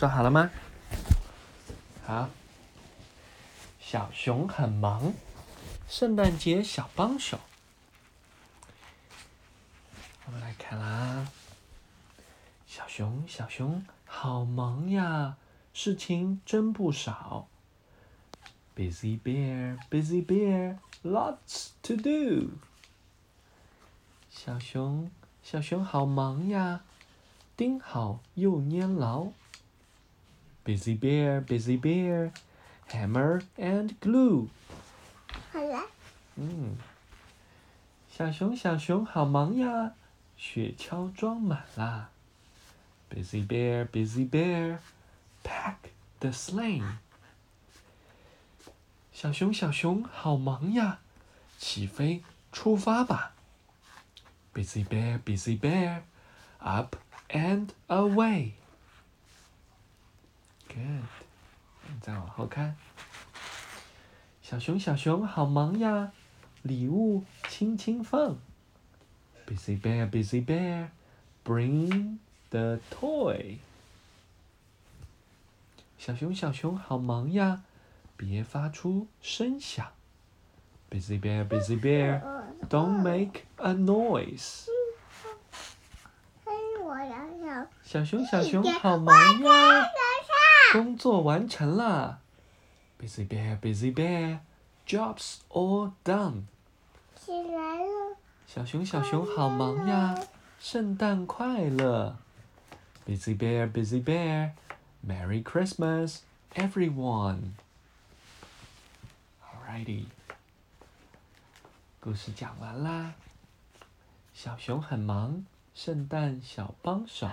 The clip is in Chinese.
做好了吗？好。小熊很忙，圣诞节小帮手。我们来看啦，小熊小熊好忙呀，事情真不少。Busy bear, busy bear, lots to do。小熊小熊好忙呀，盯好又粘牢。Busy bear, busy bear, hammer and glue。好了。嗯，小熊小熊好忙呀，雪橇装满啦。Busy bear, busy bear, pack the sleigh。小熊小熊好忙呀，起飞出发吧。Busy bear, busy bear, up and away。 再往后看。小熊小熊好忙呀，礼物轻轻放。Busy bear, busy bear, bring the toy。小熊小熊好忙呀，别发出声响。Busy bear, busy bear, don't make a noise。小熊小熊好忙呀，工作完成了。Busy bear, busy bear, jobs all done。起来了。小熊小熊好忙呀，圣诞快乐。Busy bear, busy bear, Merry Christmas, everyone. Alrighty，故事讲完啦。小熊很忙，圣诞小帮手。